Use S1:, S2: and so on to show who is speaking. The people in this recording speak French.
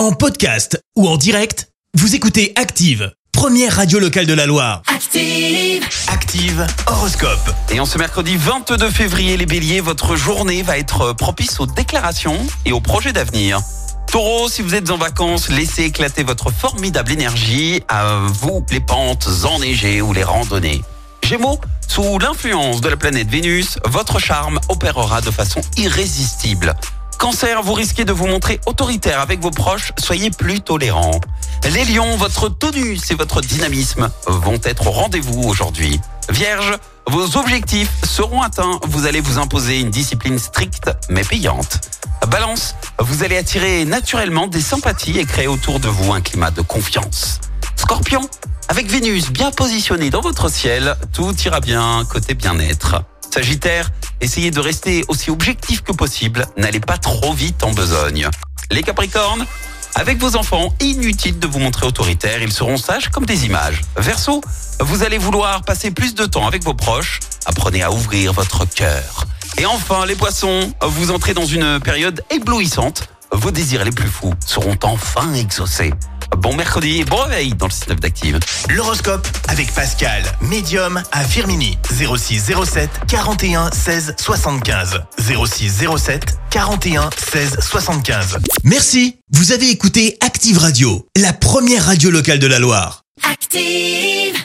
S1: En podcast ou en direct, vous écoutez Active, première radio locale de la Loire.
S2: Active.
S1: Active horoscope.
S3: Et en ce mercredi 22 février, les béliers, votre journée va être propice aux déclarations et aux projets d'avenir. Taureau, si vous êtes en vacances, laissez éclater votre formidable énergie à vous les pentes enneigées ou les randonnées. Gémeaux, sous l'influence de la planète Vénus, votre charme opérera de façon irrésistible. Cancer, vous risquez de vous montrer autoritaire avec vos proches, soyez plus tolérants. Les lions, votre tonus et votre dynamisme vont être au rendez-vous aujourd'hui. Vierge, vos objectifs seront atteints, vous allez vous imposer une discipline stricte mais payante. Balance, vous allez attirer naturellement des sympathies et créer autour de vous un climat de confiance. Scorpion, avec Vénus bien positionnée dans votre ciel, tout ira bien côté bien-être. Sagittaire, essayez de rester aussi objectif que possible, n'allez pas trop vite en besogne. Les Capricornes, avec vos enfants, inutile de vous montrer autoritaire, ils seront sages comme des images. Verseau, vous allez vouloir passer plus de temps avec vos proches, apprenez à ouvrir votre cœur. Et enfin, les poissons, vous entrez dans une période éblouissante, vos désirs les plus fous seront enfin exaucés. Bon mercredi et bon réveil dans le système d'Active.
S1: L'horoscope avec Pascal, médium à Firmini. 06 07 41 16 75. 06 07 41 16 75. Merci. Vous avez écouté Active Radio, la première radio locale de la Loire.
S2: Active.